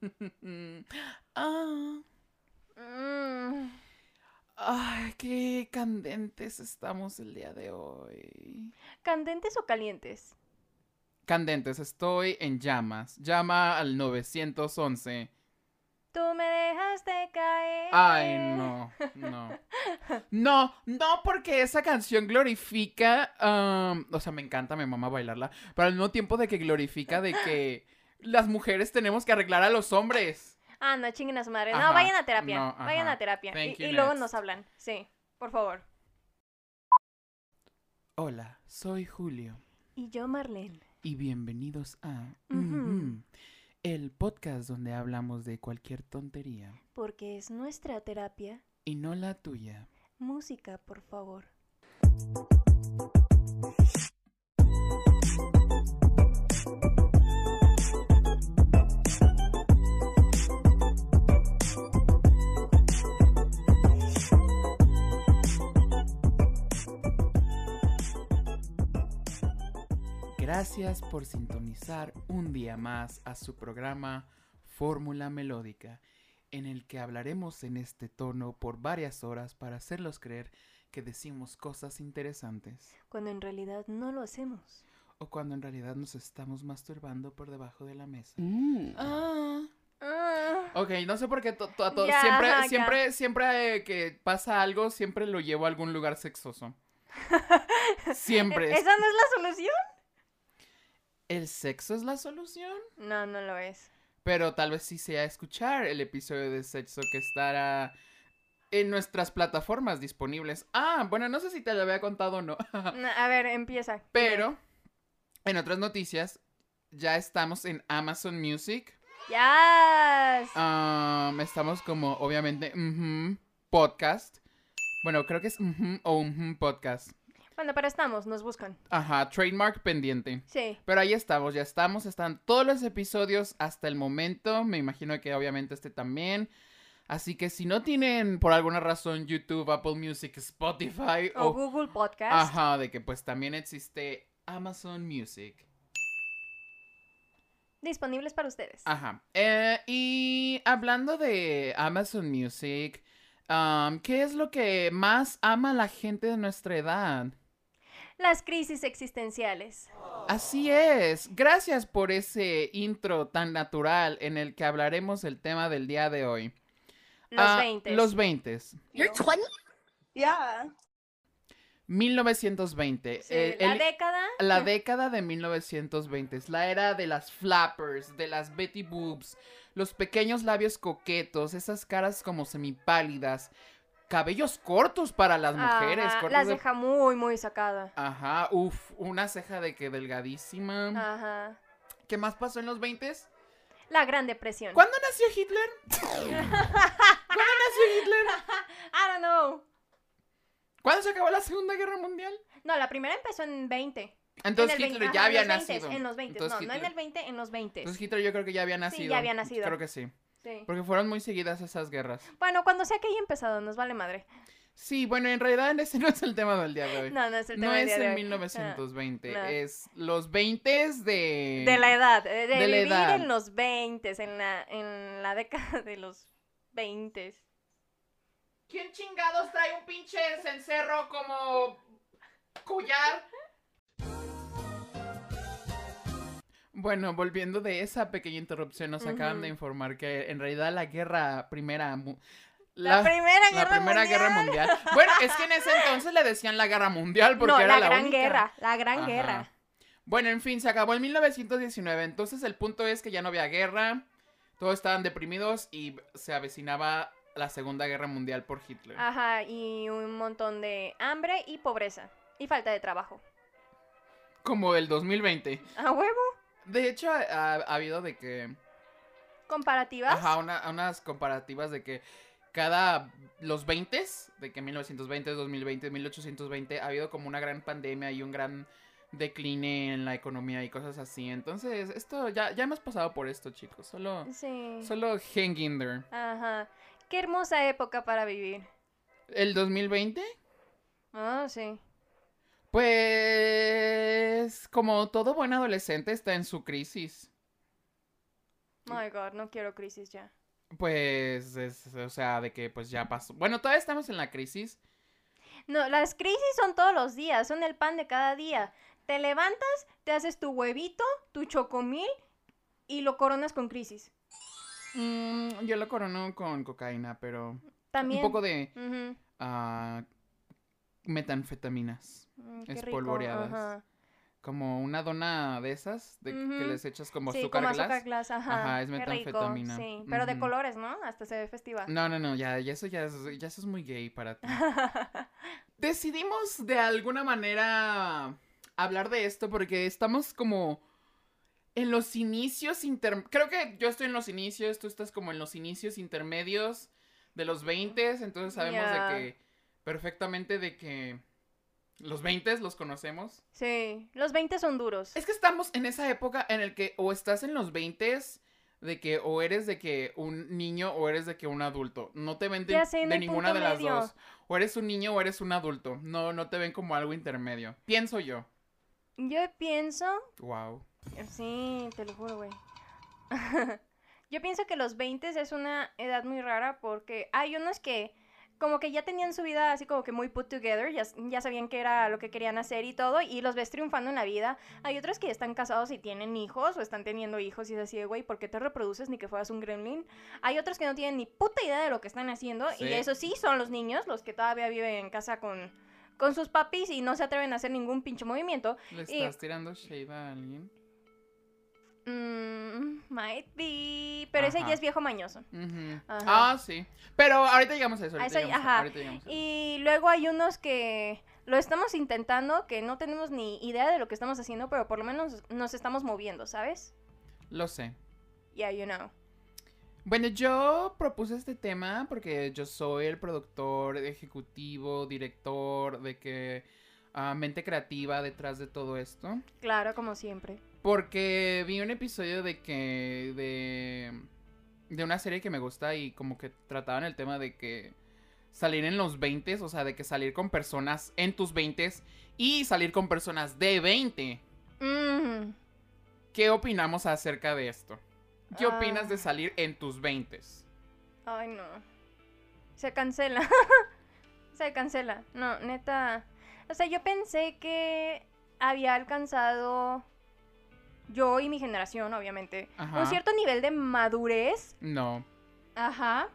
ah, Mm, ay, qué candentes estamos el día de hoy. ¿Candentes o calientes? Candentes, estoy en llamas. Llama al 911. Tú me dejaste caer. Ay, no, no. No, no, porque esa canción glorifica, um, o sea, me encanta, me mama bailarla, pero al mismo tiempo de que glorifica de que las mujeres tenemos que arreglar a los hombres. Ah, no, chinguen a su madre. Ajá, No, vayan a terapia. no, vayan a terapia. Thank Y, you, y luego nos hablan. Sí, por favor. Hola, soy Julio Y yo, Marlene. y bienvenidos a el podcast donde hablamos de cualquier tontería Porque es nuestra terapia. y no la tuya. Música, por favor. Gracias por sintonizar un día más a su programa Fórmula Melódica, en el que hablaremos en este tono por varias horas para hacerlos creer que decimos cosas interesantes, Cuando en realidad no lo hacemos. o cuando en realidad nos estamos masturbando por debajo de la mesa. Mm. Ah. Ah, Ok, no sé por qué to- to- a to- Ya, siempre, ya. siempre, siempre eh, que pasa algo, siempre lo llevo a algún lugar sexoso. Siempre. ¿Esa no es la solución? ¿El sexo es la solución? No, no lo es. Pero tal vez sí sea escuchar el episodio de sexo que estará en nuestras plataformas disponibles. Ah, bueno, no sé si te lo había contado o no. No, A ver, empieza. Pero, en otras noticias, ya estamos en Amazon Music. ¡Ya! Um, estamos como, obviamente, podcast. Bueno, creo que es o podcast. Bueno, pero estamos, nos buscan. Ajá, trademark pendiente. Sí. Pero ahí estamos, ya estamos, están todos los episodios hasta el momento. Me imagino que obviamente este también. Así que si no tienen por alguna razón YouTube, Apple Music, Spotify O o... Google Podcast. Ajá, de que pues también existe Amazon Music. Disponibles para ustedes. Ajá. Eh, y hablando de Amazon Music, um, ¿qué es lo que más ama la gente de nuestra edad? Las crisis existenciales. Así es. Gracias por ese intro tan natural en el que hablaremos el tema del día de hoy. Los Ah, 20. Los 20. You're 20? Yeah. 1920. Eh, la el- década. la década de 1920 es la era de las flappers, de las Betty Boobs, los pequeños labios coquetos, esas caras como semipálidas, cabellos cortos para las mujeres. Ajá, las de- deja muy, muy sacada. Ajá, uff, una ceja de que delgadísima. Ajá. ¿Qué más pasó en los 20? La Gran Depresión. ¿Cuándo nació Hitler? ¿Cuándo nació Hitler? I don't know. ¿Cuándo se acabó la Segunda Guerra Mundial? No, la primera empezó en 20. Entonces en Hitler 20, ya ajá, había en los 20, nacido. En los 20. Entonces, no, no en el 20, en los 20. Entonces Hitler yo creo que ya había nacido. ya había nacido. Creo que sí. Sí. Porque fueron muy seguidas esas guerras. Bueno, cuando sea que haya empezado, nos vale madre. Sí, bueno, en realidad ese no es el tema del día de hoy. No, no es el tema No del es día de en hoy. 1920, no. es los 20 de... De la edad, eh, de, de la vivir edad. en los 20, en la, en la década de los 20. ¿Quién chingados trae un pinche cencerro como collar? Bueno, volviendo de esa pequeña interrupción, nos acaban de informar que en realidad la guerra primera... La, primera la guerra Primera mundial. Guerra Mundial. Bueno, es que en ese entonces le decían la Guerra Mundial porque no, era la, la, gran única. guerra, la gran Ajá. guerra. Bueno, en fin, se acabó en 1919. Entonces el punto es que ya no había guerra. Todos estaban deprimidos y se avecinaba la Segunda Guerra Mundial por Hitler. Ajá, y un montón de hambre y pobreza. Y falta de trabajo. Como el 2020. ¿A huevo? De hecho, ha, ha habido de que... ¿Comparativas? Ajá, una- unas comparativas de que cada... Los 20, de que 1920, 2020, 1820, ha habido como una gran pandemia y un gran decline en la economía y cosas así. Entonces, esto ya, ya hemos pasado por esto, chicos. Solo, Sí. solo hang in there. Ajá. Qué hermosa época para vivir. ¿El 2020? Ah, sí. Pues como todo buen adolescente está en su crisis. My God, no quiero crisis ya. Pues, es, o sea, de que pues ya pasó. Bueno, todavía estamos en la crisis. No, las crisis son todos los días, son el pan de cada día. Te levantas, te haces tu huevito, tu chocomil y lo coronas con crisis. Mm, yo lo corono con cocaína, pero También. un poco de ah, metanfetaminas. Mm, espolvoreadas. ajá. Como una dona de esas, de que les echas como sí, azúcar como glass. azúcar glass, ajá. Ajá, es rico, metanfetamina. Sí, pero de colores, ¿no? Hasta se ve festiva. No, no, no, ya, ya eso ya es, ya eso es muy gay para ti. Decidimos de alguna manera hablar de esto porque estamos como en los inicios inter... Creo que yo estoy en los inicios, tú estás como en los inicios intermedios de los 20, entonces sabemos de que perfectamente de que los 20 los conocemos. sí, los 20 son duros. Es que estamos en esa época en el que o estás en los 20 de que o eres de que un niño o eres de que un adulto. No te ven de, sé, de ninguna de las dos. O eres un niño o eres un adulto. No, no te ven como algo intermedio. Pienso yo. Yo pienso, Wow. sí, te lo juro, güey. Yo pienso que los 20 es una edad muy rara porque hay unos que como que ya tenían su vida así como que muy put together, ya, ya sabían qué era lo que querían hacer y todo, y los ves triunfando en la vida. Hay otros que están casados y tienen hijos o están teniendo hijos y es así de, güey, ¿por qué te reproduces ni que fueras un gremlin? Hay otros que no tienen ni puta idea de lo que están haciendo Sí. y eso sí son los niños, los que todavía viven en casa con, con sus papis y no se atreven a hacer ningún pinche movimiento. ¿Le Y- estás tirando shade a alguien? Mm, might be. Pero ese ya es viejo mañoso. Ah, sí. Pero ahorita llegamos a eso. A Ahorita, eso- llegamos, a- ajá. ahorita llegamos a eso. Y luego hay unos que lo estamos intentando, que no tenemos ni idea de lo que estamos haciendo, pero por lo menos nos estamos moviendo, ¿sabes? Lo sé. Yeah, you know. Bueno, yo propuse este tema porque yo soy el productor ejecutivo, director, de que ah, mente creativa detrás de todo esto. Claro, como siempre. Porque vi un episodio de que de de una serie que me gusta y como que trataban el tema de que salir en los 20, o sea, de que salir con personas en tus 20 y salir con personas de 20. Mm, ¿Qué opinamos acerca de esto? ¿Qué Ah. opinas de salir en tus 20? Ay, no. Se cancela. Se cancela. No, neta. O sea, yo pensé que había alcanzado yo y mi generación, obviamente, Ajá. un cierto nivel de madurez No. Ajá.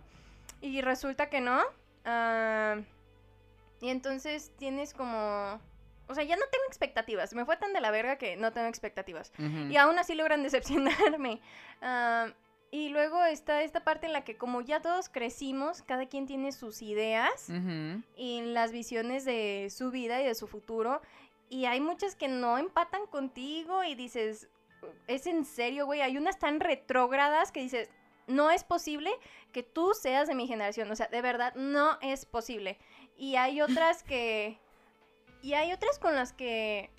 Y resulta que no. Ah, y entonces tienes como... O sea, ya no tengo expectativas. Me fue tan de la verga que no tengo expectativas. Y aún así logran decepcionarme. Ah, y luego está esta parte en la que como ya todos crecimos, cada quien tiene sus ideas Ujú. y las visiones de su vida y de su futuro. Y hay muchas que no empatan contigo y dices, es en serio, güey. Hay unas tan retrógradas que dices, no es posible que tú seas de mi generación. O sea, de verdad, no es posible. Y hay otras que... Y hay otras con las que,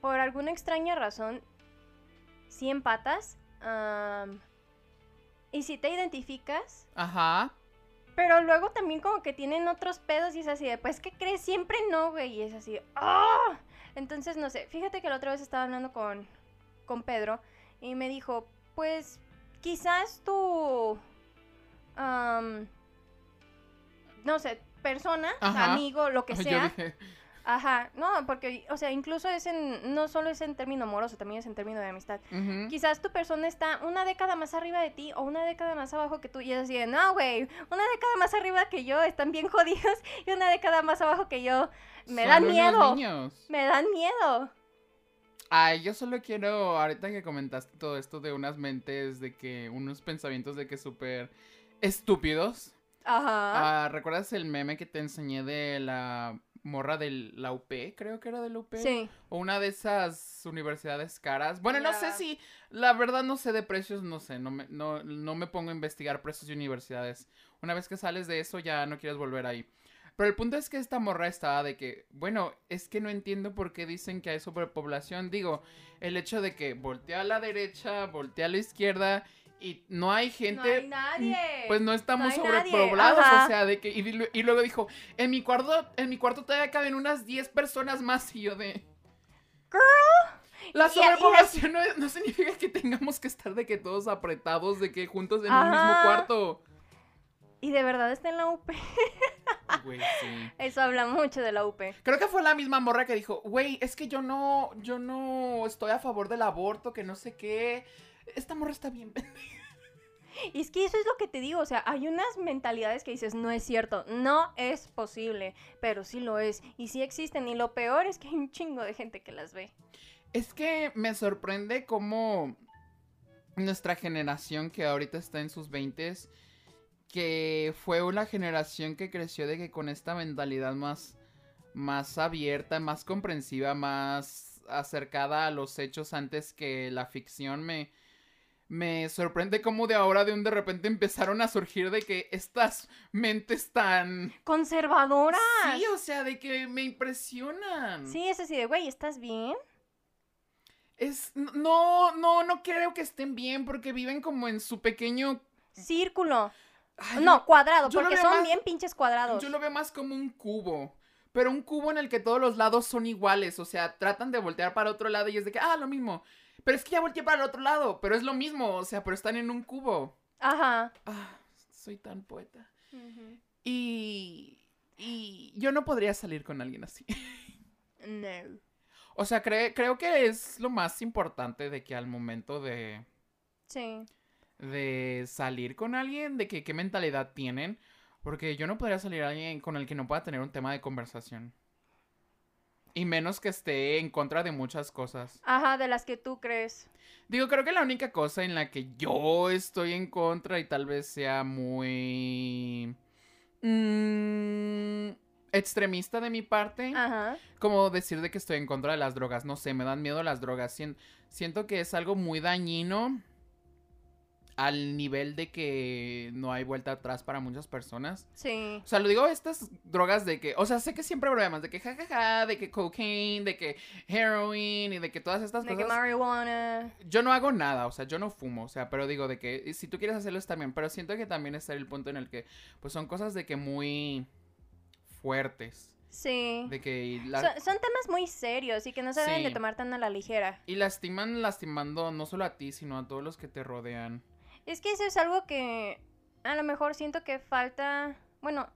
por alguna extraña razón, sí empatas. y si te identificas, Ajá. pero luego también como que tienen otros pedos y es así de, pues, ¿qué crees? Siempre no, güey. Y es así, ¡ah! Entonces, no sé, fíjate que la otra vez estaba hablando con, con Pedro y me dijo, pues, quizás tu, no sé, persona, Ajá. amigo, lo que sea. dije, Ajá, no, porque, o sea, incluso es en, no solo es en término amoroso, también es en término de amistad. Quizás tu persona está una década más arriba de ti o una década más abajo que tú y es así de, no, güey, una década más arriba que yo están bien jodidos y una década más abajo que yo me Son dan miedo. niños. Me dan miedo. Ay, yo solo quiero, ahorita que comentaste todo esto de unas mentes, de que unos pensamientos de que súper estúpidos. Ajá. Ah, ¿Recuerdas el meme que te enseñé de la morra de la UP? Creo que era de la UP. sí. O una de esas universidades caras. Bueno, no sé si, la verdad no sé de precios, no sé, no me, no, no me pongo a investigar precios de universidades. Una vez que sales de eso ya no quieres volver ahí. Pero el punto es que esta morra estaba de que, bueno, es que no entiendo por qué dicen que hay sobrepoblación. Digo, el hecho de que voltea a la derecha, voltea a la izquierda y no hay No gente... hay nadie. Pues no estamos No sobrepoblados, ajá. o sea, de que... Y, lu- y luego dijo, en mi cuarto, en mi cuarto todavía caben unas 10 personas más y yo de... La y- y- sobrepoblación no, no significa que tengamos que estar de que todos apretados, de que juntos en un mismo Ajá. cuarto. Y de verdad está en la UP. Güey, sí. Eso habla mucho de la UP. Creo que fue la misma morra que dijo, güey, es que yo no, yo no estoy a favor del aborto, que no sé qué. Esta morra está bien. Y es que eso es lo que te digo, o sea, hay unas mentalidades que dices, no es cierto, no es posible, pero sí lo es, y sí existen, y lo peor es que hay un chingo de gente que las ve. Es que me sorprende cómo nuestra generación que ahorita está en sus 20 que fue una generación que creció de que con esta mentalidad más, más abierta, más comprensiva, más acercada a los hechos antes que la ficción, me, me sorprende cómo de ahora de un de repente empezaron a surgir de que estas mentes tan... ¡Conservadoras! Sí, o sea, de que me impresionan. Sí, es así de, güey, ¿estás bien? Es, no, no, no creo que estén bien porque viven como en su pequeño... Círculo. Ay, no, cuadrado, porque son más- bien pinches cuadrados. Yo lo veo más como un cubo. Pero un cubo en el que todos los lados son iguales. O sea, tratan de voltear para otro lado y es de que, ah, lo mismo. Pero es que ya volteé para el otro lado. Pero es lo mismo. O sea, pero están en un cubo. Ajá. Ah, soy tan poeta. Y. Y yo no podría salir con alguien así. No. O sea, cre- creo que es lo más importante de que al momento de. Sí. De salir con alguien, de que qué mentalidad tienen, porque yo no podría salir a alguien con el que no pueda tener un tema de conversación. Y menos que esté en contra de muchas cosas. Ajá, de las que tú crees. Digo, creo que la única cosa en la que yo estoy en contra y tal vez sea muy... mm, extremista de mi parte, Ajá. como decir de que estoy en contra de las drogas. No sé, me dan miedo las drogas. Sien- siento que es algo muy dañino al nivel de que no hay vuelta atrás para muchas personas. Sí. O sea, lo digo estas drogas de que, o sea, sé que siempre hay problemas, de que jajaja, de que cocaine, de que heroin y de que todas estas De que cosas. marihuana. Yo no hago nada, o sea, yo no fumo, o sea, pero digo de que si tú quieres hacerlo está bien, pero siento que también está el punto en el que, pues son cosas de que muy fuertes, Sí. de que la- Son, son temas muy serios y que no se deben de tomar tan a la ligera. y lastiman lastimando no solo a ti, sino a todos los que te rodean. Es que eso es algo que a lo mejor siento que falta, bueno,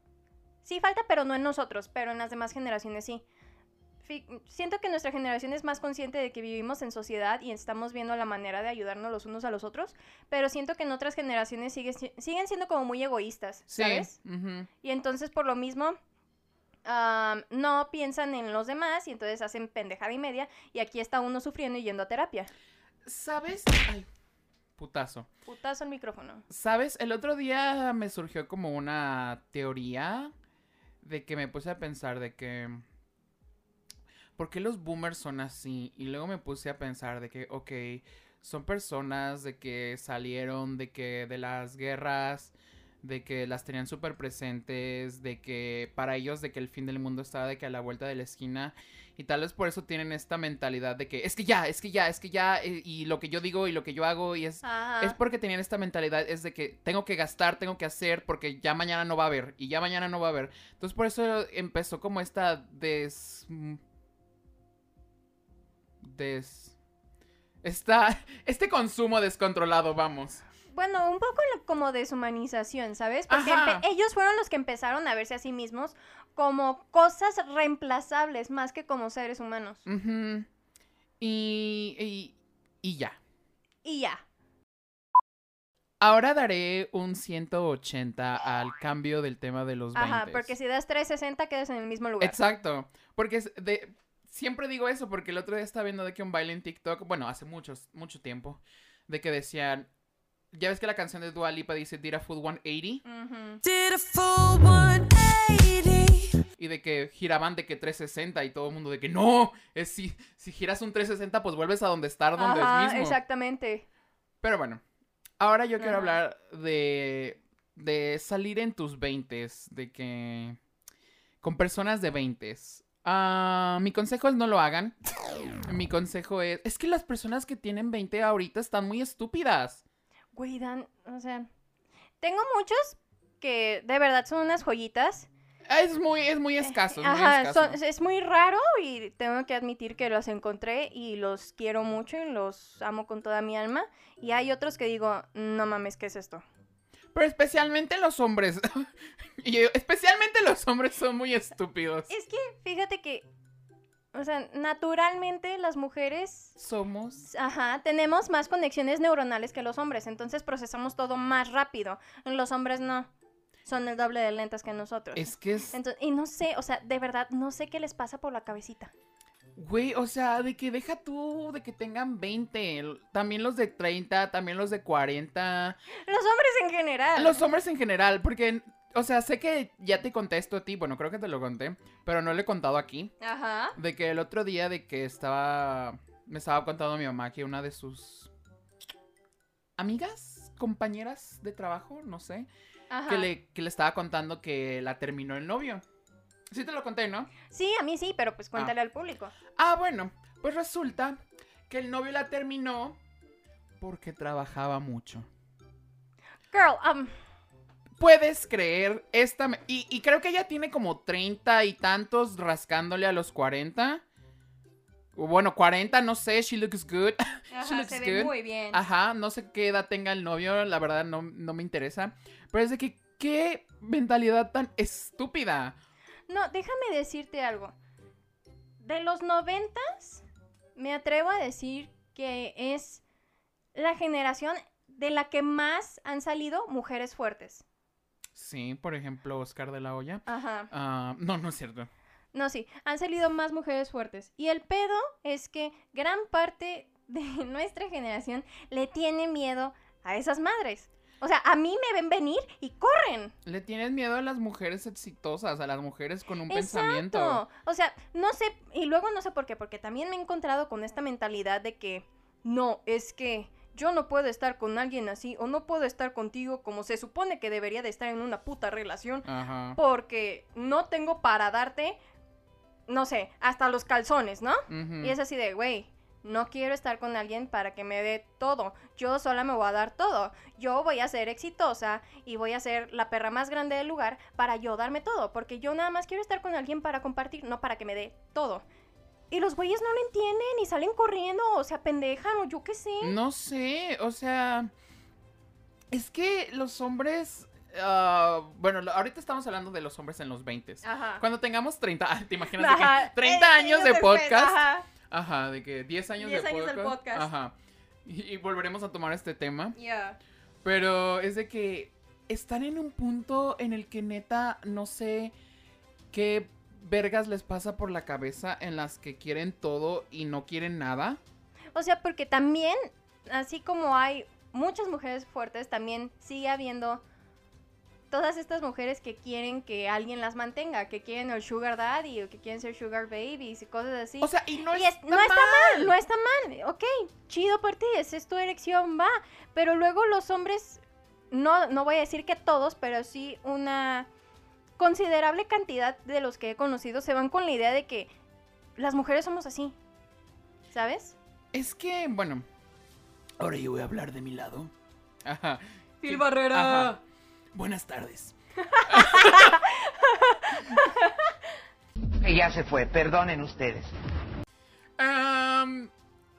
sí falta, pero no en nosotros, pero en las demás generaciones sí. Siento que nuestra generación es más consciente de que vivimos en sociedad y estamos viendo la manera de ayudarnos los unos a los otros, pero siento que en otras generaciones sigue si- siguen siendo como muy egoístas, Sí. ¿sabes? Y entonces por lo mismo no piensan en los demás y entonces hacen pendejada y media y aquí está uno sufriendo y yendo a terapia. ¿Sabes? Ay, putazo. Putazo el micrófono. ¿Sabes? El otro día me surgió como una teoría de que me puse a pensar de que... ¿Por qué los boomers son así? Y luego me puse a pensar de que, ok, son personas de que salieron de que de las guerras, de que las tenían súper presentes, de que para ellos de que el fin del mundo estaba de que a la vuelta de la esquina. Y tal vez por eso tienen esta mentalidad de que es que ya, es que ya, es que ya, eh, y lo que yo digo y lo que yo hago y es... Ajá. Es porque tenían esta mentalidad, es de que tengo que gastar, tengo que hacer, porque ya mañana no va a haber, y ya mañana no va a haber. Entonces por eso empezó como esta des... mm, Des... Esta... Este consumo descontrolado, vamos. Bueno, un poco lo- como deshumanización, ¿sabes? Porque ellos fueron los que empezaron a verse a sí mismos como cosas reemplazables más que como seres humanos. Y, y... Y ya. Y ya. Ahora daré un 180 al cambio del tema de los 20. Ajá, porque si das 360 quedas en el mismo lugar. Exacto. Porque de. Siempre digo eso porque el otro día estaba viendo de que un baile en TikTok, bueno, hace muchos, mucho tiempo, de que decían. Ya ves que la canción de Dua Lipa dice Did a full 180 Ujú. Did a full 180. y de que giraban de que 360 y todo el mundo de que no, es si, si giras un 360 pues vuelves a donde estar donde Ajá, es mismo. exactamente. Pero bueno, ahora yo quiero hablar de, de salir en tus 20 de que... con personas de 20 Ah, mi consejo es no lo hagan. Mi consejo es... Es que las personas que tienen 20 ahorita están muy estúpidas. Güey, Dan, o sea, tengo muchos que de verdad son unas joyitas. Es muy, es muy escaso, es muy Ajá, escaso. son- es muy raro y tengo que admitir que los encontré y los quiero mucho y los amo con toda mi alma. Y hay otros que digo, no mames, ¿qué es esto? Pero especialmente los hombres. y especialmente los hombres son muy estúpidos. Es que, fíjate que, o sea, naturalmente las mujeres, Somos. ajá, tenemos más conexiones neuronales que los hombres, entonces procesamos todo más rápido. Los hombres no, son el doble de lentas que nosotros. Es que es. Entonces, y no sé, o sea, de verdad, no sé qué les pasa por la cabecita. Güey, o sea, de que deja tú de que tengan 20. l- También los de 30, también los de 40. Los hombres en general. Los hombres en general, porque. O sea, sé que ya te contesto a ti, bueno, creo que te lo conté, pero no lo he contado aquí. Ajá. De que el otro día de que estaba. Me estaba contando mi mamá que una de sus amigas, compañeras de trabajo, no sé, Ajá. que le, que le estaba contando que la terminó el novio. Sí te lo conté, ¿no? Sí, a mí sí, pero pues cuéntale al público. Ah, bueno, pues resulta que el novio la terminó porque trabajaba mucho. Girl, um, Puedes creer esta... Y, y creo que ella tiene como treinta y tantos rascándole a los 40. O Bueno, 40, no sé, she looks good. She ajá, looks se ve good. muy bien. Ajá, no sé qué edad tenga el novio, la verdad no, no me interesa. Pero es de que, qué mentalidad tan estúpida. No, déjame decirte algo. De los noventas, me atrevo a decir que es la generación de la que más han salido mujeres fuertes. Sí, por ejemplo, Oscar de la Hoya. Ajá. Ah, no, no es cierto. No, sí, han salido más mujeres fuertes. Y el pedo es que gran parte de nuestra generación le tiene miedo a esas madres. O sea, a mí me ven venir y corren. Le tienes miedo a las mujeres exitosas, a las mujeres con un Exacto. pensamiento. O sea, no sé, y luego no sé por qué, porque también me he encontrado con esta mentalidad de que no, es que yo no puedo estar con alguien así o no puedo estar contigo como se supone que debería de estar en una puta relación Ajá. porque no tengo para darte, no sé, hasta los calzones, ¿no? Y es así de, güey, no quiero estar con alguien para que me dé todo. Yo sola me voy a dar todo. Yo voy a ser exitosa y voy a ser la perra más grande del lugar para yo darme todo. Porque yo nada más quiero estar con alguien para compartir, no para que me dé todo. Y los güeyes no lo entienden y salen corriendo o se apendejan o yo qué sé. No sé, o sea. Es que los hombres. ah, bueno, ahorita estamos hablando de los hombres en los 20. Ajá. Cuando tengamos 30, ah, ¿te imaginas? de que Ajá. 30 Eh, años de después, podcast. Ajá. Ajá, de que 10 años, 10 de, años del podcast. podcast. Ajá. Y, y volveremos a tomar este tema. Ya. Pero es de que están en un punto en el que neta no sé qué vergas les pasa por la cabeza en las que quieren todo y no quieren nada. O sea, porque también, así como hay muchas mujeres fuertes, también sigue habiendo todas estas mujeres que quieren que alguien las mantenga, que quieren el sugar daddy o que quieren ser sugar babies y cosas así. O sea, y no, Y está, es- no está mal. no está mal, ok, chido por ti, esa es tu erección, va. Pero luego los hombres, no, no voy a decir que todos, pero sí una considerable cantidad de los que he conocido se van con la idea de que las mujeres somos así, ¿sabes? Es que, bueno, ahora yo voy a hablar de mi lado. Ajá. Phil Barrera. ajá. Buenas tardes. Que ya se fue, perdonen ustedes.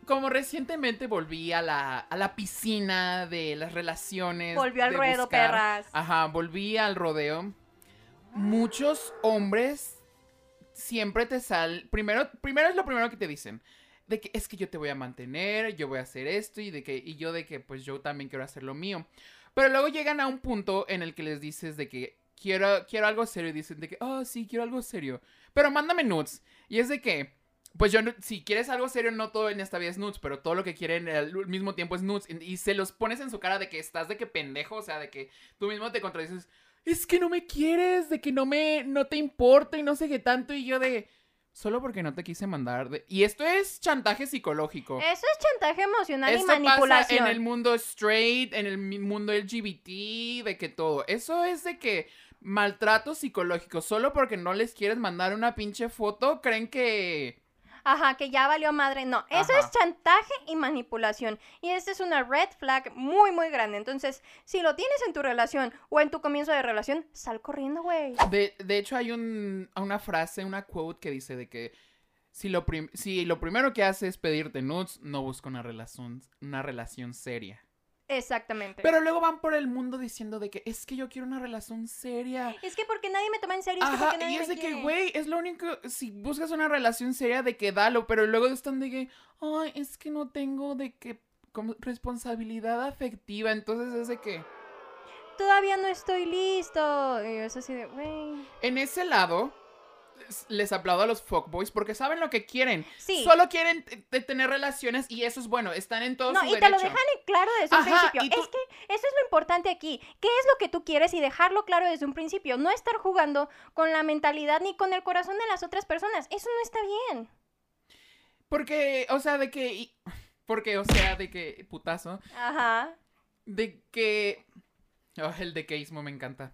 Como recientemente volví a la, a la piscina de las relaciones. Volvió al ruedo, buscar- perras. Ajá, volví al rodeo. Muchos hombres siempre te salen. Primero, primero es lo primero que te dicen. De que es que yo te voy a mantener, yo voy a hacer esto y de que, y yo de que pues yo también quiero hacer lo mío. Pero luego llegan a un punto en el que les dices de que quiero, quiero algo serio y dicen de que, oh sí, quiero algo serio. Pero mándame nudes. Y es de que, pues yo, si quieres algo serio, no todo en esta vida es nudes, pero todo lo que quieren al mismo tiempo es nudes. Y, y se los pones en su cara de que estás de que pendejo, o sea, de que tú mismo te contradices. Es que no me quieres, de que no me, no te importa y no sé qué tanto. Y yo de, solo porque no te quise mandar. de- Y esto es chantaje psicológico. Eso es chantaje emocional y Esto pasa manipulación. en el mundo straight, en el mundo LGBT, de que todo. Eso es de que maltrato psicológico. Solo porque no les quieres mandar una pinche foto, creen que. Ajá, que ya valió madre. No, eso Ajá. es chantaje y manipulación. Y esta es una red flag muy, muy grande. Entonces, si lo tienes en tu relación o en tu comienzo de relación, sal corriendo, güey. De, de hecho, hay un, una frase, una quote que dice de que si lo, si lo primero que hace es pedirte nudes, no busca una relación, una relación seria. Exactamente. Pero luego van por el mundo diciendo de que es que yo quiero una relación seria. Es que porque nadie me toma en serio. es que Ajá, porque nadie y es me de que, güey, es lo único, si buscas una relación seria de que dalo, pero luego están de que, ay, es que no tengo de que, como responsabilidad afectiva, entonces es de que, Todavía no estoy listo. Y es así de, güey. en ese lado, les- aplaudo a los fuckboys porque saben lo que quieren. Sí. Solo quieren tener relaciones y eso es bueno, están en todo No, su y te derecho. lo dejan en claro desde un principio. tú- Es que eso es lo importante aquí. ¿Qué es lo que tú quieres y dejarlo claro desde un principio? No estar jugando con la mentalidad ni con el corazón de las otras personas. Eso no está bien. Porque, o sea, de que, porque, o sea, de que, putazo, Ajá. de que... oh, el decaísmo me encanta.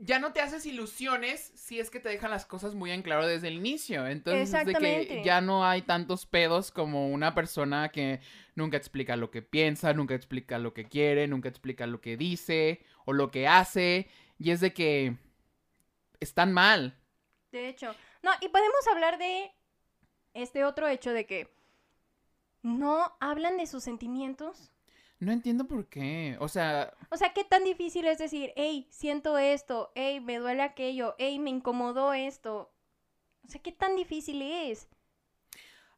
Ya no te haces ilusiones si es que te dejan las cosas muy en claro desde el inicio. Entonces, es de que ya no hay tantos pedos como una persona que nunca explica lo que piensa, nunca explica lo que quiere, nunca explica lo que dice o lo que hace. Y es de que están mal. De hecho. No, y podemos hablar de este otro hecho de que no hablan de sus sentimientos. No entiendo por qué. O sea, O sea, qué tan difícil es decir, hey, siento esto, hey, me duele aquello, hey, me incomodó esto. O sea, qué tan difícil es.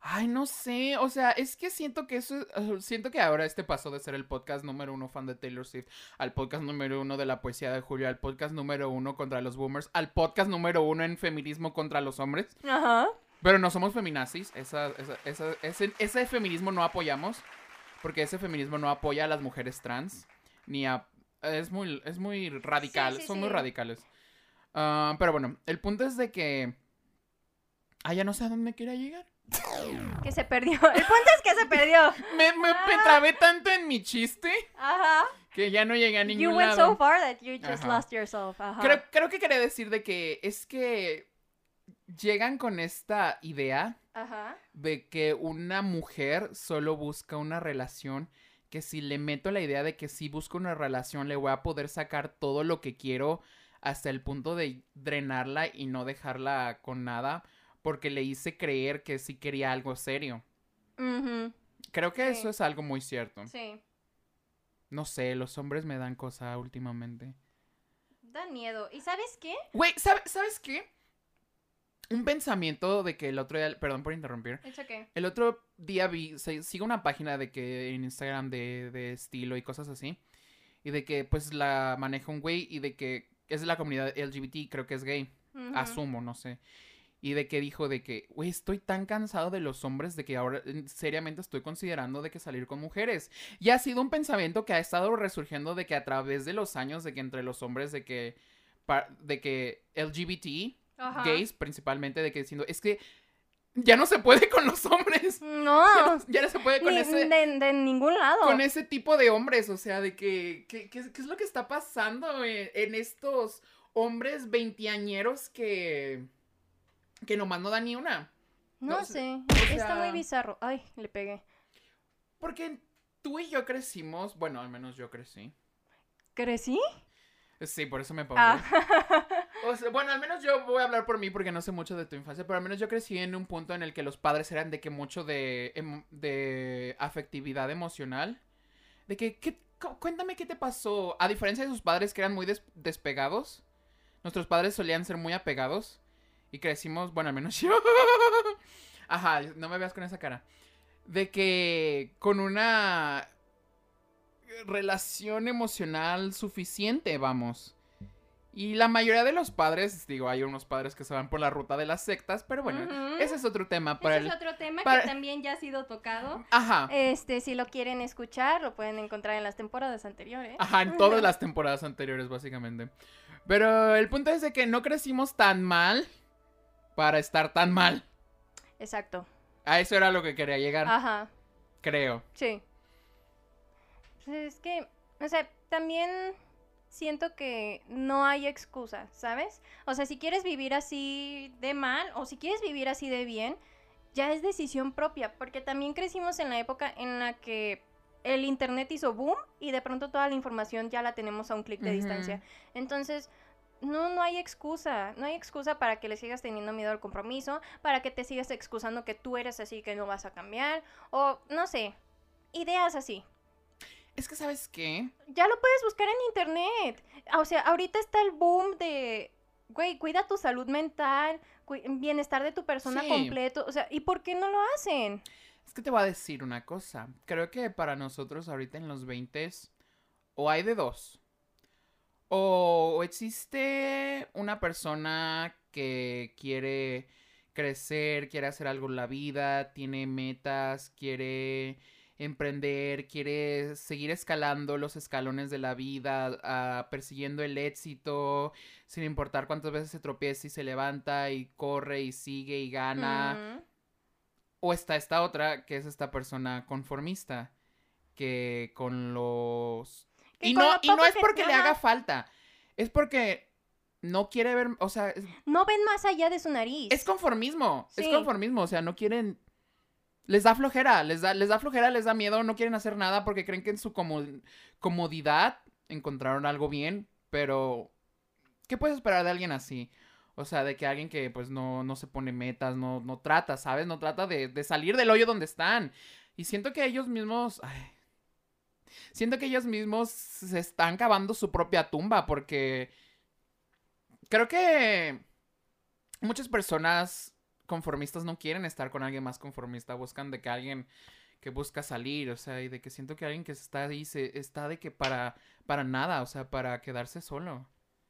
Ay, no sé, o sea, es que siento que eso, siento que ahora este pasó de ser el podcast número uno fan de Taylor Swift, al podcast número uno de la poesía de Julio, al podcast número uno contra los boomers, al podcast número uno en feminismo contra los hombres, Ajá. pero no somos feminazis, esa, esa- esa- ese, ese feminismo no apoyamos, porque ese feminismo no apoya a las mujeres trans, ni a... Es muy, es muy radical, Sí, sí, son sí. muy radicales. Ah, pero bueno, el punto es de que... Ah, ya no sé a dónde quería llegar. Que se perdió. El punto es que se perdió. Me, me, me trabé tanto en mi chiste Ajá. que ya no llegué a ningún You went lado. so far that you just Ajá. lost yourself. Ajá. creo, creo que quería decir de que es que llegan con esta idea Ajá. de que una mujer solo busca una relación que si le meto la idea de que si busco una relación le voy a poder sacar todo lo que quiero hasta el punto de drenarla y no dejarla con nada porque le hice creer que sí quería algo serio. Creo que Sí. eso es algo muy cierto. Sí. No sé, los hombres me dan cosa últimamente. Da miedo. ¿Y sabes qué? Güey, ¿sabe- ¿sabes qué? Un pensamiento de que el otro día, perdón por interrumpir, ¿Hecho qué? el otro día vi, se- sigo una página de que en Instagram de, de estilo y cosas así, y de que pues la maneja un güey y de que es de la comunidad LGBT, creo que es gay, Ujú. asumo, no sé. Y de que dijo de que, güey, estoy tan cansado de los hombres de que ahora seriamente estoy considerando de que salir con mujeres. Y ha sido un pensamiento que ha estado resurgiendo de que a través de los años, de que entre los hombres, de que, de que LGBT, Ajá. gays principalmente, de que diciendo, es que ya no se puede con los hombres. Ya No. ya no se puede con Ni- ese... de, de ningún lado. Con ese tipo de hombres, o sea, de que, ¿qué es lo que está pasando en, en estos hombres veinteañeros que, que nomás no dan ni una? No sé. sea- Está muy bizarro. Ay, le pegué. Porque tú y yo crecimos, bueno, al menos yo crecí. ¿Crecí? Sí, por eso me pongo. Ah. Bueno, al menos yo voy a hablar por mí porque no sé mucho de tu infancia, pero al menos yo crecí en un punto en el que los padres eran de que mucho de, de afectividad emocional. De que, ¿qué- cu- cuéntame qué te pasó. A diferencia de sus padres que eran muy des- despegados, nuestros padres solían ser muy apegados y crecimos, bueno, al menos yo. Ajá, no me veas con esa cara. De que con una relación emocional suficiente, vamos. Y la mayoría de los padres, digo, hay unos padres que se van por la ruta de las sectas, pero bueno, ese es otro tema para Ese el... es otro tema para- que también ya ha sido tocado. Ajá, Este, si lo quieren escuchar, lo pueden encontrar en las temporadas anteriores. ajá, en todas las temporadas anteriores, básicamente. Pero el punto es de que no crecimos tan mal para estar tan mal. Exacto. A eso era lo que quería llegar, Ajá. creo. Sí. Pues es que, o sea, también siento que no hay excusa, ¿sabes? O sea, si quieres vivir así de mal o si quieres vivir así de bien, ya es decisión propia, porque también crecimos en la época en la que el internet hizo boom y de pronto toda la información ya la tenemos a un clic de distancia. Entonces, no, no hay excusa, no hay excusa para que le sigas teniendo miedo al compromiso, para que te sigas excusando que tú eres así, que no vas a cambiar, o no sé, ideas así. Es que, ¿sabes qué? Ya lo puedes buscar en internet. O sea, ahorita está el boom de, güey, cuida tu salud mental, bienestar de tu persona Sí. completo. O sea, ¿y por qué no lo hacen? Es que te voy a decir una cosa. Creo que para nosotros ahorita en los 20 o hay de dos. O existe una persona que quiere crecer, quiere hacer algo en la vida, tiene metas, quiere emprender, quiere seguir escalando los escalones de la vida, ah, persiguiendo el éxito, sin importar cuántas veces se tropieza y se levanta y corre y sigue y gana. O está esta otra, que es esta persona conformista, que con los... Que Y con no, lo y no es que- porque le haga falta, es porque no quiere ver, o sea, No ven más allá de su nariz. es conformismo, es conformismo, o sea, no quieren... Les da flojera, les da, les da flojera, les da miedo, no quieren hacer nada porque creen que en su como- comodidad encontraron algo bien, pero ¿qué puedes esperar de alguien así? O sea, de que alguien que pues no, no se pone metas, no, no trata, ¿sabes? No trata de, de salir del hoyo donde están. Y siento que ellos mismos... siento que ellos mismos se están cavando su propia tumba porque creo que muchas personas conformistas no quieren estar con alguien más conformista, buscan de que alguien que busca salir, o sea, y de que siento que alguien que está ahí se está de que para para nada, o sea, para quedarse solo.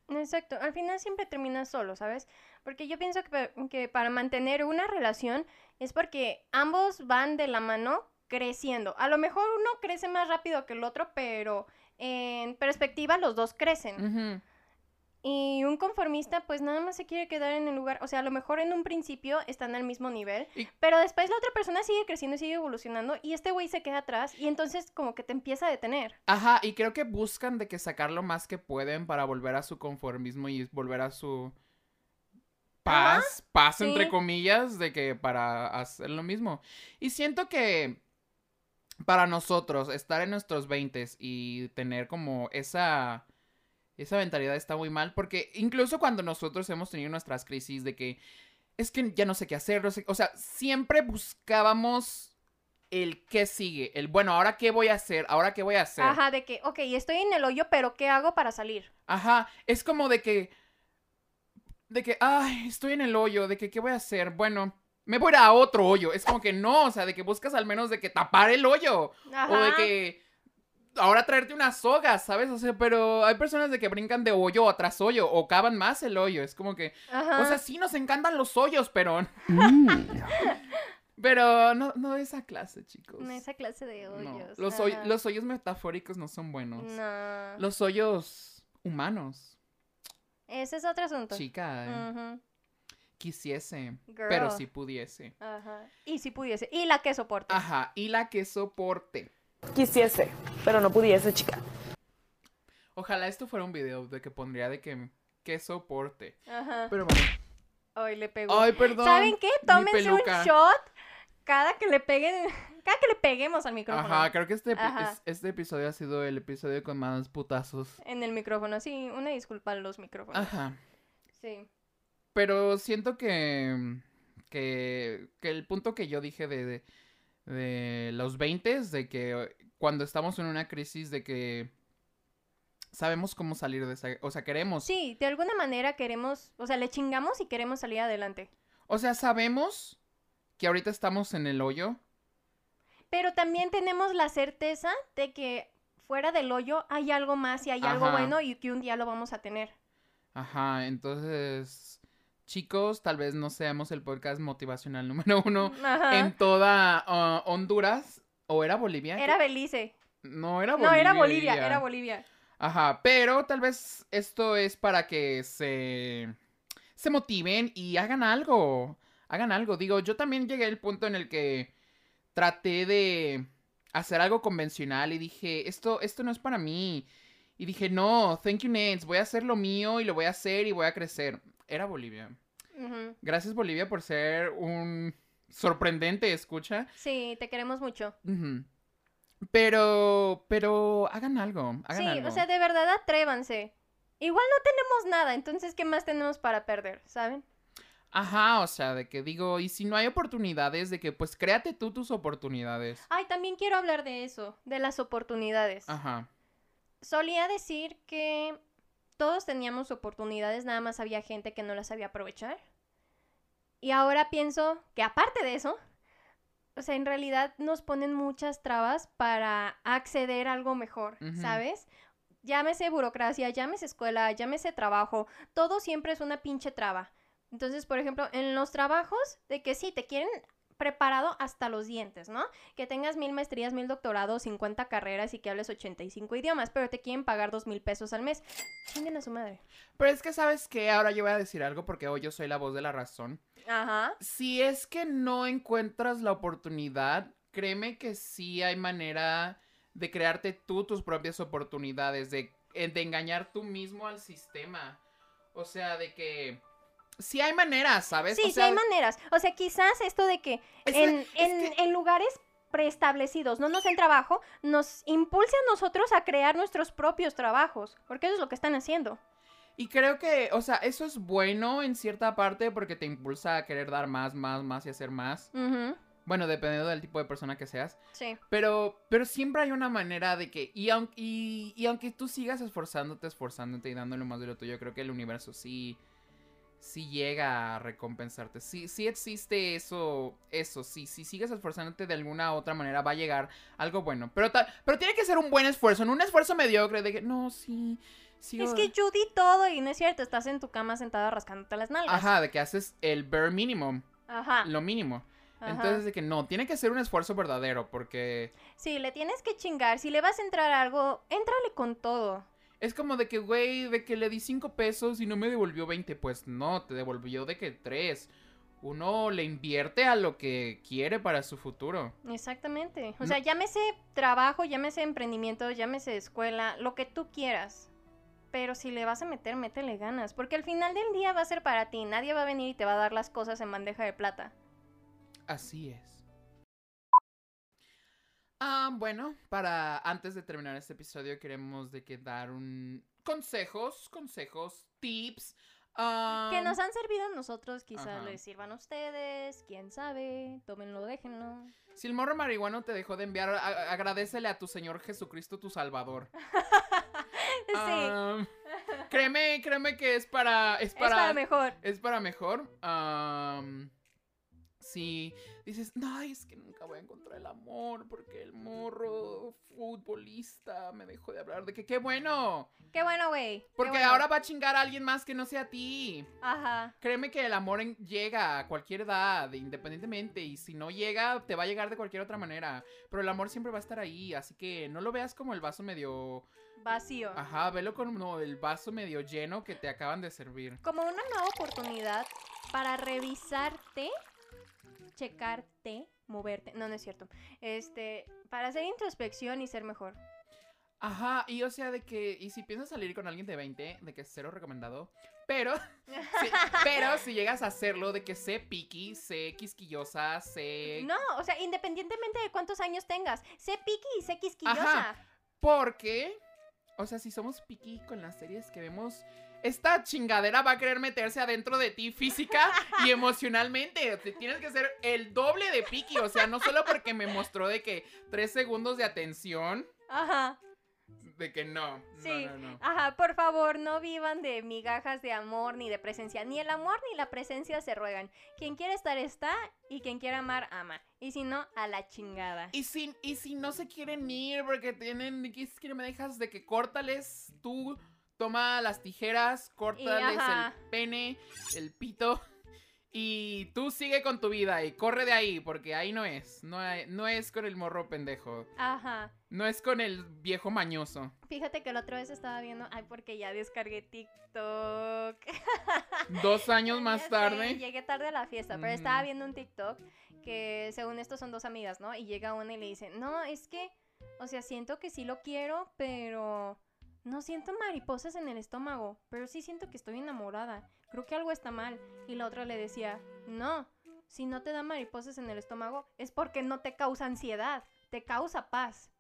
Exacto, al final siempre terminas solo, ¿sabes? Porque yo pienso que, que para mantener una relación es porque ambos van de la mano creciendo. A lo mejor uno crece más rápido que el otro, pero en perspectiva los dos crecen. Y un conformista pues nada más se quiere quedar en el lugar, o sea, a lo mejor en un principio están al mismo nivel, Y- pero después la otra persona sigue creciendo y sigue evolucionando y este güey se queda atrás y entonces como que te empieza a detener. Ajá, y creo que buscan de que sacar lo más que pueden para volver a su conformismo y volver a su paz, paz entre comillas, de que para hacer lo mismo. Y siento que para nosotros estar en nuestros 20 y tener como esa esa mentalidad está muy mal porque incluso cuando nosotros hemos tenido nuestras crisis de que es que ya no sé qué hacer, no sé- o sea, siempre buscábamos el qué sigue, el bueno, ahora qué voy a hacer, ahora qué voy a hacer. Ajá, de que, ok, estoy en el hoyo, pero ¿qué hago para salir? Ajá, es como de que. De que, ay, estoy en el hoyo, de que, ¿qué voy a hacer? Bueno, me voy a ir a otro hoyo. Es como que no, o sea, de que buscas al menos de que tapar el hoyo. Ajá. O de que ahora traerte una soga, ¿sabes? O sea, pero hay personas de que brincan de hoyo a tras hoyo o cavan más el hoyo. Es como que, Ajá. o sea, sí nos encantan los hoyos, pero. pero no, no esa clase, chicos. No, esa clase de No, hoyos. Los, hoy- ajá. los hoyos metafóricos no son buenos. No. Los hoyos humanos. Ese es otro asunto. Chica, eh, quisiese, pero si pudiese. Ajá. Y si pudiese. Y la que soporte. Ajá, y la que soporte. Quisiese, pero no pudiese, chica. Ojalá esto fuera un video de que pondría de que que soporte. Ajá. Pero bueno. Ay, le pegó. Ay, perdón. ¿Saben qué? Tómense un shot cada que le peguen. Cada que le peguemos al micrófono. Ajá, creo que este, epi- Ajá. es- este episodio ha sido el episodio con más putazos. En el micrófono. Sí, una disculpa a los micrófonos. Ajá. Sí. Pero siento que, que, que el punto que yo dije de, de, de los 20, de que cuando estamos en una crisis, de que sabemos cómo salir de esa... O sea, queremos... Sí, de alguna manera queremos. O sea, le chingamos y queremos salir adelante. O sea, sabemos que ahorita estamos en el hoyo. Pero también tenemos la certeza de que fuera del hoyo hay algo más y hay algo bueno y que un día lo vamos a tener. Ajá, entonces... Chicos, tal vez no seamos el podcast motivacional número uno Ajá. en toda ah, Honduras. ¿O era Bolivia? Era Belice. No, era No, Bolivia. era Bolivia, era Bolivia. Ajá, pero tal vez esto es para que se, se motiven y hagan algo. Hagan algo. Digo, yo también llegué al punto en el que traté de hacer algo convencional y dije, esto, esto no es para mí. Y dije, no, thank you, Nets, voy a hacer lo mío y lo voy a hacer y voy a crecer. Era Bolivia. Gracias, Bolivia, por ser un sorprendente escucha. Sí, te queremos mucho. Pero, pero hagan algo, hagan sí, algo. o sea, de verdad atrévanse. Igual no tenemos nada, entonces, ¿qué más tenemos para perder? ¿Saben? Ajá, o sea, de que digo, y si no hay oportunidades, de que pues créate tú tus oportunidades. Ay, también quiero hablar de eso, de las oportunidades. Ajá. Solía decir que todos teníamos oportunidades, nada más había gente que no las sabía aprovechar. Y ahora pienso que aparte de eso, o sea, en realidad nos ponen muchas trabas para acceder a algo mejor. ¿sabes? Llámese burocracia, llámese escuela, llámese trabajo, todo siempre es una pinche traba. Entonces, por ejemplo, en los trabajos, de que sí, te quieren preparado hasta los dientes, ¿no? Que tengas mil maestrías, mil doctorados, 50 carreras y que hables 85 idiomas, pero te quieren pagar dos mil pesos al mes. Chinguen a su madre. Pero es que sabes que ahora yo voy a decir algo porque hoy yo soy la voz de la razón. Ajá. Si es que no encuentras la oportunidad, créeme que sí hay manera de crearte tú tus propias oportunidades, de, eh, de engañar tú mismo al sistema. O sea, de que sí hay maneras, ¿sabes? Sí, O sí hay maneras. O sea, quizás esto de que Es- en, en- que- en lugares preestablecidos, no nos den trabajo, nos impulse a nosotros a crear nuestros propios trabajos, porque eso es lo que están haciendo. Y creo que, o sea, eso es bueno en cierta parte porque te impulsa a querer dar más, más, más y hacer más. Bueno, dependiendo del tipo de persona que seas. Sí. Pero, pero siempre hay una manera de que, y, aun- y, y aunque tú sigas esforzándote, esforzándote y dándole más de lo tuyo, creo que el universo sí, sí llega a recompensarte. Sí, sí existe eso, eso, sí, si sigues esforzándote de alguna otra manera va a llegar algo bueno. Pero, pero tiene que ser un buen esfuerzo, no un esfuerzo mediocre de que, no, sí, sí. Es que yo di todo y no es cierto, estás en tu cama sentada rascándote las nalgas. Ajá, de que haces el bare minimum, Ajá. lo mínimo. ajá. Entonces de que no, tiene que ser un esfuerzo verdadero porque... Sí, le tienes que chingar. Si le vas a entrar a algo, éntrale con todo. Es como de que, güey, de que le di 5 pesos y no me devolvió 20. Pues no, te devolvió de que 3. Uno le invierte a lo que quiere para su futuro. Exactamente. O No- sea, llámese trabajo, llámese emprendimiento, llámese escuela, lo que tú quieras. Pero si le vas a meter, métele ganas. Porque al final del día va a ser para ti. Nadie va a venir y te va a dar las cosas en bandeja de plata. Así es. Ah, bueno, para antes de terminar este episodio queremos de que dar un consejos, consejos, tips. Que nos han servido a nosotros, quizás les sirvan a ustedes, quién sabe. Tómenlo, déjenlo. Si el morro marihuano te dejó de enviar, a- agradecele a tu Señor Jesucristo, tu Salvador. sí, créeme, créeme que es para, es es para, mejor. es para mejor. Si dices, no, es que nunca voy a encontrar el amor porque el morro futbolista me dejó de hablar de que qué bueno. Qué bueno, güey. Porque bueno. ahora va a chingar a alguien más que no sea a ti. Ajá. Créeme que el amor en- llega a cualquier edad, independientemente. Y si no llega, te va a llegar de cualquier otra manera. Pero el amor siempre va a estar ahí. Así que no lo veas como el vaso medio. Vacío. Ajá, velo como el vaso medio lleno que te acaban de servir. como una nueva oportunidad para revisarte, checarte, moverte. No, no es cierto. Este, para hacer introspección y ser mejor. Ajá, y o sea, de que. Y si piensas salir con alguien de 20, de que es cero recomendado. Pero. pero si llegas a hacerlo, de que sé piqui, sé quisquillosa, sé. No, o sea, independientemente de cuántos años tengas, sé piqui y sé quisquillosa. Ajá. Porque, o sea, si somos piqui con las series que vemos, esta chingadera va a querer meterse adentro de ti física y emocionalmente. Te tienes que ser el doble de piqui. O sea, no solo porque me mostró de que tres segundos de atención, Ajá. de que no. Sí. No, no, no. Ajá, por favor, no vivan de migajas de amor ni de presencia. Ni el amor ni la presencia se ruegan. Quien quiere estar está y quien quiere amar ama. Y si no, a la chingada. Y si, y si no se quieren ir porque tienen. ¿Qué es que me dejas? De que córtales tú. Toma las tijeras, córtales el pene, el pito. Y tú sigue con tu vida y corre de ahí, porque ahí no es. No, hay- no es con el morro pendejo. Ajá. No es con el viejo mañoso. Fíjate que la otra vez estaba viendo, ay, porque ya descargué TikTok. Dos años más tarde. llegué tarde a la fiesta, pero estaba viendo un TikTok que según esto son dos amigas, ¿no? Y llega una y le dice, no, es que, o sea, siento que sí lo quiero, pero no siento mariposas en el estómago, pero sí siento que estoy enamorada. Creo que algo está mal. Y la otra le decía, no, si no te da mariposas en el estómago es porque no te causa ansiedad, te causa paz.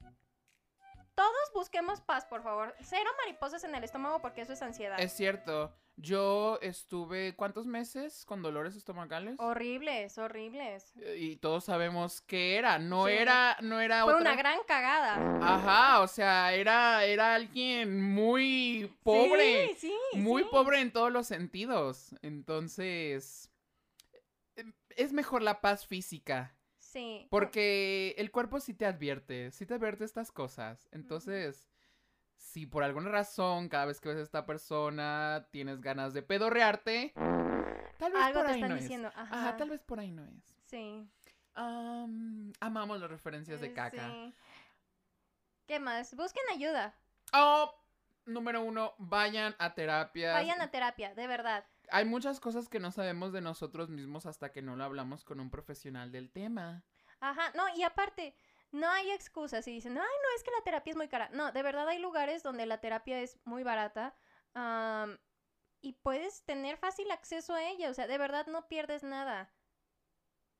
Todos busquemos paz, por favor. Cero mariposas en el estómago porque eso es ansiedad. Es cierto. Yo estuve, ¿cuántos meses con dolores estomacales? Horribles, horribles. Y todos sabemos qué era. No Sí. era, no era Fue otra. una gran cagada. Ajá, o sea, era, era alguien muy pobre. Sí, sí, muy pobre en todos los sentidos. Entonces, em, es mejor la paz física. Sí. Porque el cuerpo sí te advierte, sí te advierte estas cosas. Entonces, si por alguna razón cada vez que ves a esta persona tienes ganas de pedorrearte, tal vez Algo por te ahí están no es. diciendo. Ajá. Ajá, tal vez por ahí no es. Sí. Am, amamos las referencias de eh, caca. sí. ¿Qué más? Busquen ayuda. Oh, número uno, vayan a terapias. Vayan a terapia, de verdad. Hay muchas cosas que no sabemos de nosotros mismos hasta que no lo hablamos con un profesional del tema. Ajá, no, y aparte, no hay excusas si dicen, ay, no, es que la terapia es muy cara. No, de verdad hay lugares donde la terapia es muy barata y puedes tener fácil acceso a ella, o sea, de verdad no pierdes nada.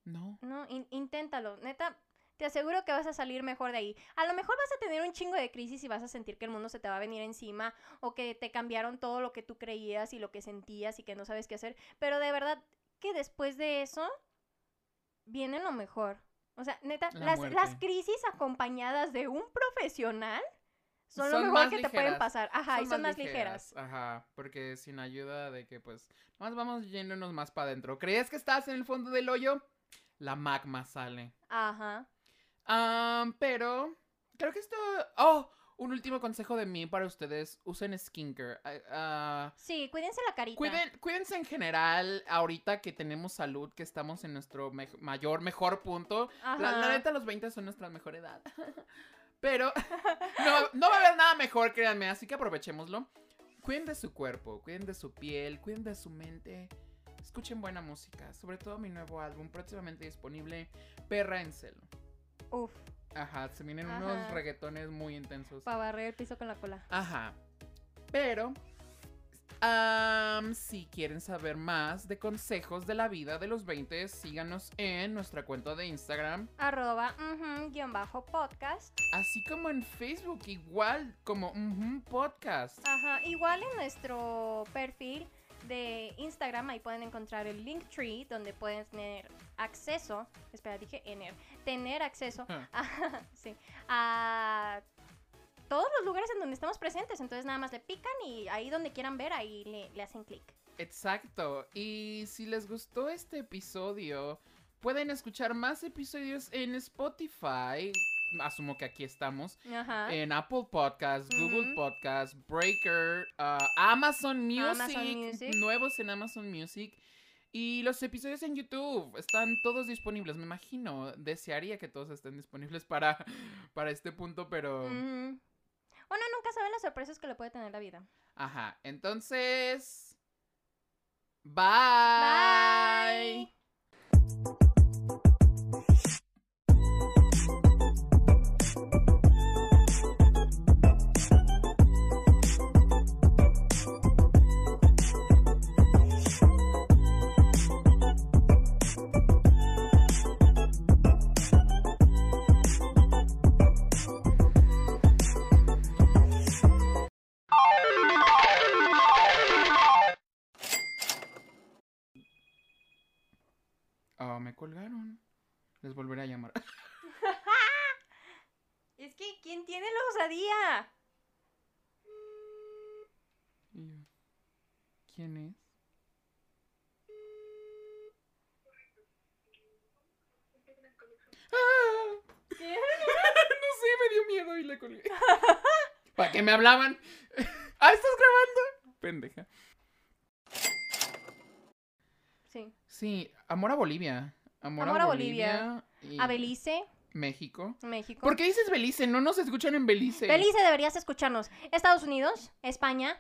No. No, In- inténtalo, neta. Te aseguro que vas a salir mejor de ahí. A lo mejor vas a tener un chingo de crisis y vas a sentir que el mundo se te va a venir encima o que te cambiaron todo lo que tú creías y lo que sentías y que no sabes qué hacer. Pero de verdad que después de eso viene lo mejor. O sea, neta, La las, las crisis acompañadas de un profesional son, lo mejor que te pueden pasar. Ajá, y son más ligeras. Ajá, porque sin ayuda de que pues más vamos yéndonos más para adentro. ¿Crees que estás en el fondo del hoyo? La magma sale. Ajá. Am, pero creo que esto... Oh, un último consejo de mí para ustedes. Usen skincare. Ah, Sí, cuídense la carita. Cuiden, cuídense en general ahorita que tenemos salud, que estamos en nuestro me- mayor, mejor punto. La, la neta, los 20 son nuestra mejor edad. Pero no, no va a haber nada mejor, créanme, así que aprovechémoslo. Cuiden de su cuerpo, cuiden de su piel, cuiden de su mente. Escuchen buena música, sobre todo mi nuevo álbum próximamente disponible, Perra en Celo. Uf, Ajá, se vienen Ajá. unos reggaetones muy intensos. para barrer el piso con la cola. Ajá. Pero, am, si quieren saber más de consejos de la vida de los 20, síganos en nuestra cuenta de Instagram, Arroba, ujú, guion bajo podcast. así como en Facebook, igual como Ujú podcast. Ajá, igual en nuestro perfil de Instagram, ahí pueden encontrar el Linktree, donde pueden tener acceso, espera, dije ener, tener acceso a, sí, a todos los lugares en donde estamos presentes. Entonces nada más le pican y ahí donde quieran ver, ahí le, le hacen clic. Exacto. Y si les gustó este episodio, pueden escuchar más episodios en Spotify. Asumo que aquí estamos. Ajá. En Apple Podcast, Google Ujú. Podcast, Breaker, ah, Amazon Music, Amazon Music. nuevos en Amazon Music. Y los episodios en YouTube están todos disponibles, me imagino. Desearía que todos estén disponibles para, para este punto, pero... Ujú. Uno nunca sabe las sorpresas que le puede tener la vida. Ajá, entonces... Bye. Bye. Es que, ¿quién tiene la osadía? ¿Quién es? ¡Ah! no sé, me dio miedo y le colgué. ¿Para qué me hablaban? ¡Ah, estás grabando! Pendeja. Sí. Sí, amor a Bolivia. Amor, Amor a a Bolivia. y A Belice, México. México. ¿Por qué dices Belice? No nos escuchan en Belice. Belice deberías escucharnos. Estados Unidos, España.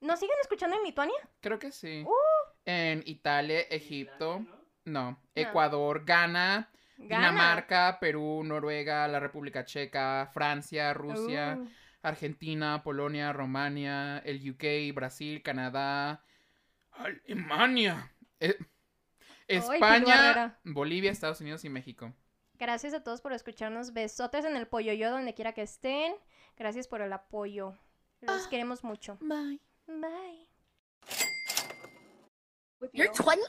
¿Nos siguen escuchando en Lituania? Creo que sí. Uh. En Italia, Egipto. No. Ecuador, Ghana, Ghana. Dinamarca, Perú, Noruega, la República Checa, Francia, Rusia, Uh, Argentina, Polonia, Rumania, el UK, Brasil, Canadá, Alemania, eh, España. Bolivia, Estados Unidos y México. Gracias a todos por escucharnos. Besotes en el pollo yo donde quiera que estén. Gracias por el apoyo. Los queremos mucho. Bye. Bye. You're 20?